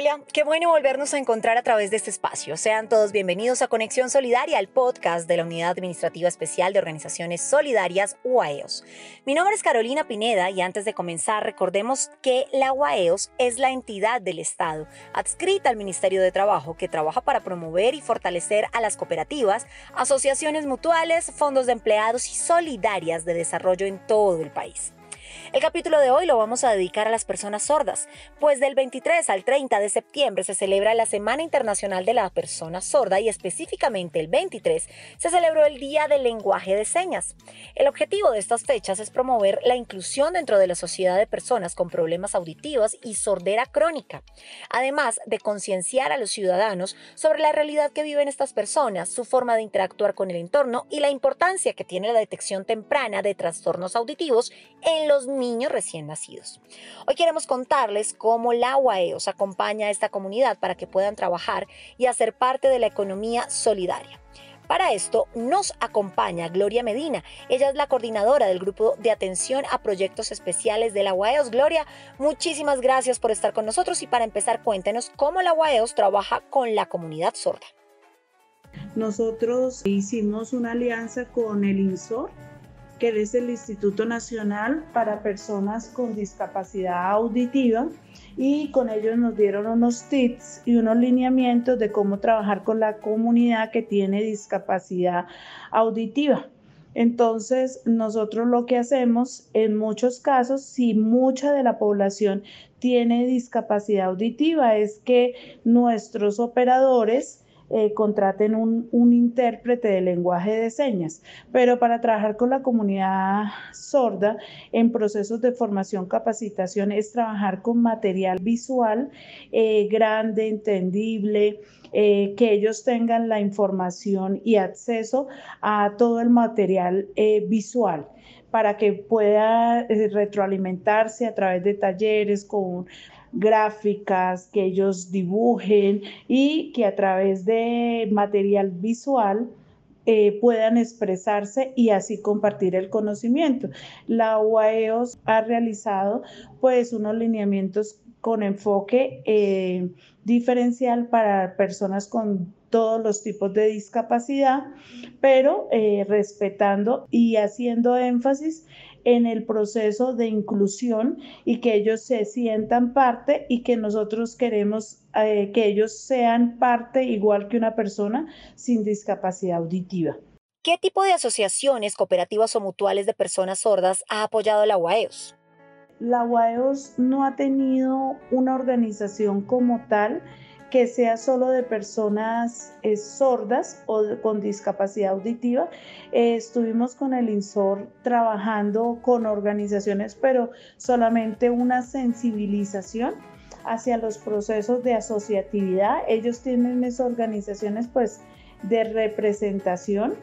Hola, qué bueno volvernos a encontrar a través de este espacio. Sean todos bienvenidos a Conexión Solidaria, el podcast de la Unidad Administrativa Especial de Organizaciones Solidarias, UAEOS. Mi nombre es Carolina Pineda y antes de comenzar recordemos que la UAEOS es la entidad del Estado adscrita al Ministerio de Trabajo que trabaja para promover y fortalecer a las cooperativas, asociaciones mutuales, fondos de empleados y solidarias de desarrollo en todo el país. El capítulo de hoy lo vamos a dedicar a las personas sordas, pues del 23 al 30 de septiembre se celebra la Semana Internacional de la Persona Sorda y específicamente el 23 se celebró el Día del Lenguaje de Señas. El objetivo de estas fechas es promover la inclusión dentro de la sociedad de personas con problemas auditivos y sordera crónica, además de concienciar a los ciudadanos sobre la realidad que viven estas personas, su forma de interactuar con el entorno y la importancia que tiene la detección temprana de trastornos auditivos en los niños recién nacidos. Hoy queremos contarles cómo la UAEOS acompaña a esta comunidad para que puedan trabajar y hacer parte de la economía solidaria. Para esto nos acompaña Gloria Medina. Ella es la coordinadora del grupo de atención a proyectos especiales de la UAEOS. Gloria, muchísimas gracias por estar con nosotros y para empezar cuéntenos cómo la UAEOS trabaja con la comunidad sorda. Nosotros hicimos una alianza con el INSOR que es el Instituto Nacional para Personas con Discapacidad Auditiva y con ellos nos dieron unos tips y unos lineamientos de cómo trabajar con la comunidad que tiene discapacidad auditiva. Entonces, nosotros lo que hacemos en muchos casos, si mucha de la población tiene discapacidad auditiva, es que nuestros operadores eh, contraten un, un, intérprete de lenguaje de señas, pero para trabajar con la comunidad sorda en procesos de formación, capacitación, es trabajar con material visual eh, grande, entendible, eh, que ellos tengan la información y acceso a todo el material visual para que pueda retroalimentarse a través de talleres con gráficas, que ellos dibujen y que a través de material visual eh, puedan expresarse y así compartir el conocimiento. La UAEOS ha realizado pues unos lineamientos con enfoque eh, diferencial para personas con todos los tipos de discapacidad, pero eh, respetando y haciendo énfasis en el proceso de inclusión y que ellos se sientan parte y que nosotros queremos eh, que ellos sean parte igual que una persona sin discapacidad auditiva. ¿Qué tipo de asociaciones, cooperativas o mutuales de personas sordas ha apoyado la UAEOS? La UAEOS no ha tenido una organización como tal que sea solo de personas eh, sordas o con discapacidad auditiva. Eh, estuvimos con el INSOR trabajando con organizaciones, pero solamente una sensibilización hacia los procesos de asociatividad. Ellos tienen esas organizaciones pues de representación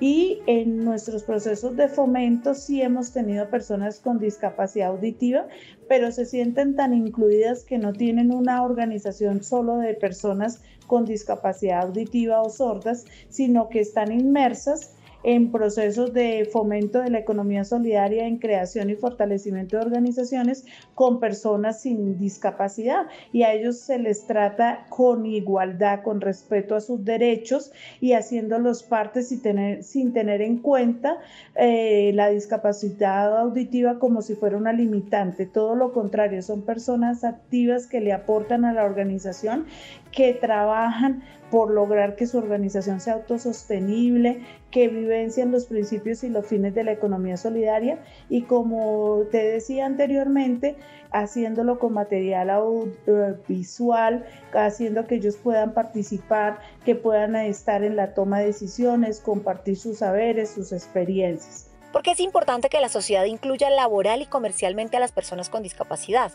y en nuestros procesos de fomento sí hemos tenido personas con discapacidad auditiva, pero se sienten tan incluidas que no tienen una organización solo de personas con discapacidad auditiva o sordas, sino que están inmersas en procesos de fomento de la economía solidaria, en creación y fortalecimiento de organizaciones con personas sin discapacidad y a ellos se les trata con igualdad, con respeto a sus derechos y haciéndolos partes sin tener, sin tener en cuenta eh, la discapacidad auditiva como si fuera una limitante. Todo lo contrario, son personas activas que le aportan a la organización, que trabajan por lograr que su organización sea autosostenible, que vivencian los principios y los fines de la economía solidaria y como te decía anteriormente, haciéndolo con material visual, haciendo que ellos puedan participar, que puedan estar en la toma de decisiones, compartir sus saberes, sus experiencias. Porque es importante que la sociedad incluya laboral y comercialmente a las personas con discapacidad.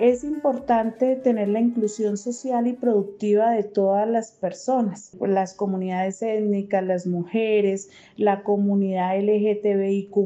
Es importante tener la inclusión social y productiva de todas las personas, las comunidades étnicas, las mujeres, la comunidad LGTBIQ,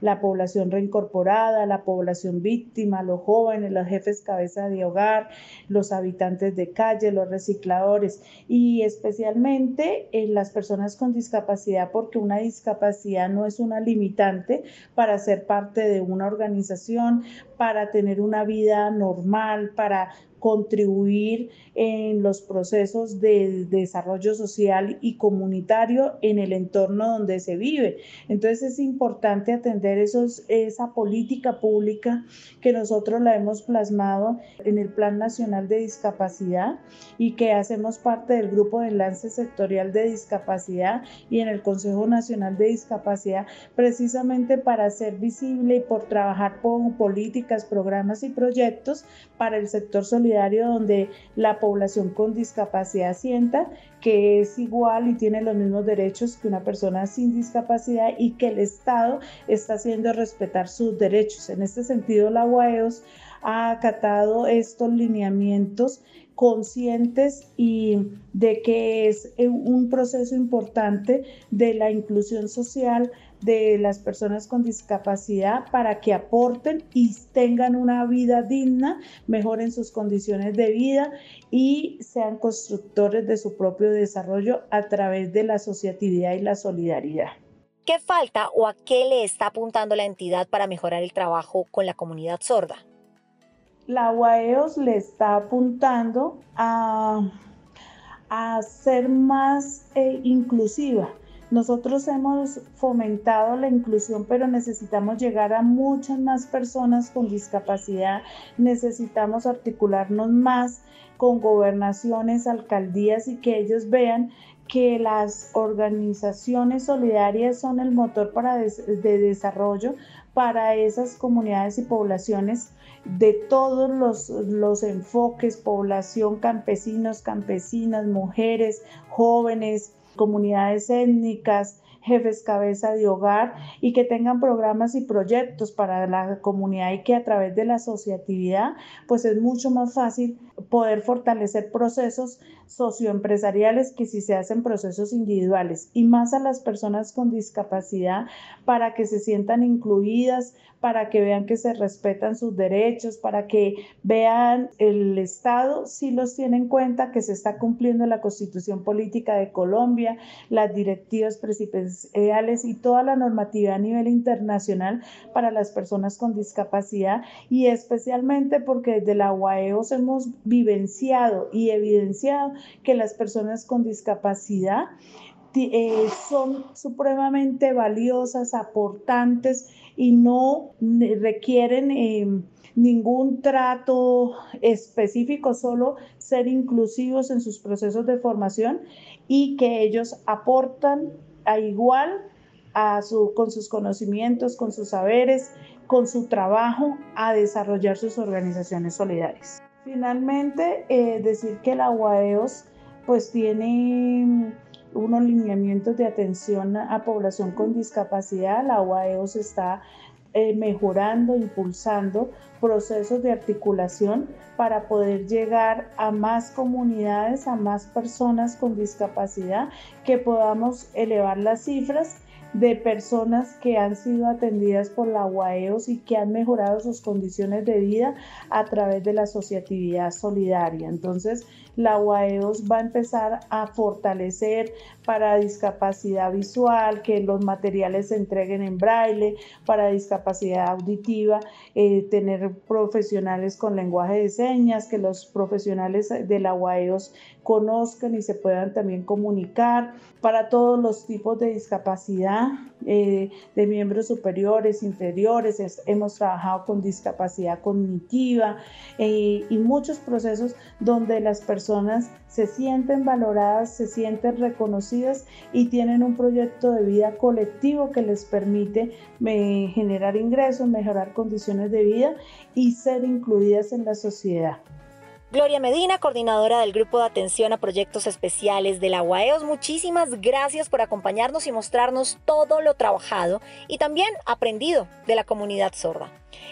la población reincorporada, la población víctima, los jóvenes, los jefes cabeza de hogar, los habitantes de calle, los recicladores y especialmente en las personas con discapacidad, porque una discapacidad no es una limitante para ser parte de una organización, para tener una vida normal, para contribuir en los procesos de desarrollo social y comunitario en el entorno donde se vive. Entonces es importante atender esos, esa política pública que nosotros la hemos plasmado en el Plan Nacional de Discapacidad y que hacemos parte del Grupo de Enlace Sectorial de Discapacidad y en el Consejo Nacional de Discapacidad precisamente para hacer visible y por trabajar con políticas, programas y proyectos para el sector solidario donde la población con discapacidad sienta que es igual y tiene los mismos derechos que una persona sin discapacidad y que el Estado está haciendo respetar sus derechos. En este sentido, la UAEOS ha acatado estos lineamientos conscientes y de que es un proceso importante de la inclusión social, de las personas con discapacidad para que aporten y tengan una vida digna, mejoren sus condiciones de vida y sean constructores de su propio desarrollo a través de la asociatividad y la solidaridad. ¿Qué falta o a qué le está apuntando la entidad para mejorar el trabajo con la comunidad sorda? La UAEOS le está apuntando a, a ser más eh, inclusiva nosotros hemos fomentado la inclusión, pero necesitamos llegar a muchas más personas con discapacidad, necesitamos articularnos más con gobernaciones, alcaldías y que ellos vean que las organizaciones solidarias son el motor para de desarrollo para esas comunidades y poblaciones de todos los, los enfoques, población, campesinos, campesinas, mujeres, jóvenes, comunidades étnicas, jefes cabeza de hogar y que tengan programas y proyectos para la comunidad y que a través de la asociatividad pues es mucho más fácil poder fortalecer procesos socioempresariales que si se hacen procesos individuales y más a las personas con discapacidad para que se sientan incluidas, para que vean que se respetan sus derechos, para que vean el Estado si los tiene en cuenta, que se está cumpliendo la constitución política de Colombia, las directivas presidenciales y toda la normativa a nivel internacional para las personas con discapacidad y especialmente porque desde la UAEOS hemos vivenciado y evidenciado que las personas con discapacidad eh, son supremamente valiosas, aportantes y no requieren em, ningún trato específico, solo ser inclusivos en sus procesos de formación y que ellos aportan a igual a su, con sus conocimientos, con sus saberes, con su trabajo a desarrollar sus organizaciones solidarias. Finalmente, eh, decir que la UAEOS pues tiene unos lineamientos de atención a población con discapacidad. La UAEOS está eh, mejorando, impulsando procesos de articulación para poder llegar a más comunidades, a más personas con discapacidad, que podamos elevar las cifras de personas que han sido atendidas por la UAEOS y que han mejorado sus condiciones de vida a través de la asociatividad solidaria. Entonces, la UAEOS va a empezar a fortalecer para discapacidad visual, que los materiales se entreguen en braille, para discapacidad auditiva, eh, tener profesionales con lenguaje de señas, que los profesionales de la UAEOS conozcan y se puedan también comunicar. Para todos los tipos de discapacidad eh, de miembros superiores, inferiores, hemos trabajado con discapacidad cognitiva eh, y muchos procesos donde las personas se sienten valoradas, se sienten reconocidas y tienen un proyecto de vida colectivo que les permite eh, generar ingresos, mejorar condiciones de vida y ser incluidas en la sociedad. Gloria Medina, coordinadora del Grupo de Atención a Proyectos Especiales de la UAEOS, muchísimas gracias por acompañarnos y mostrarnos todo lo trabajado y también aprendido de la comunidad sorda.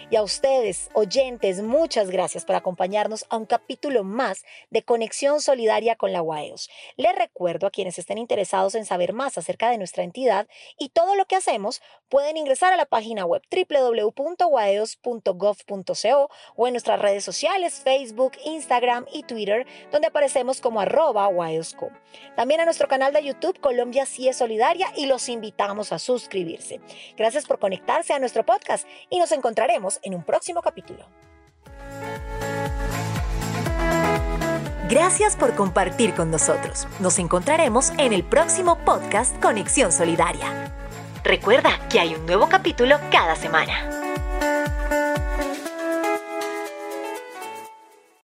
Y a ustedes, oyentes, muchas gracias por acompañarnos a un capítulo más de Conexión Solidaria con la UAEOS. Les recuerdo a quienes estén interesados en saber más acerca de nuestra entidad y todo lo que hacemos, pueden ingresar a la página web www.waeos.gov.co o en nuestras redes sociales, Facebook, Instagram y Twitter, donde aparecemos como arroba. También a nuestro canal de YouTube Colombia Sí es Solidaria y los invitamos a suscribirse. Gracias por conectarse a nuestro podcast y nos en un próximo capítulo. Gracias por compartir con nosotros. Nos encontraremos en el próximo podcast Conexión Solidaria. Recuerda que hay un nuevo capítulo cada semana.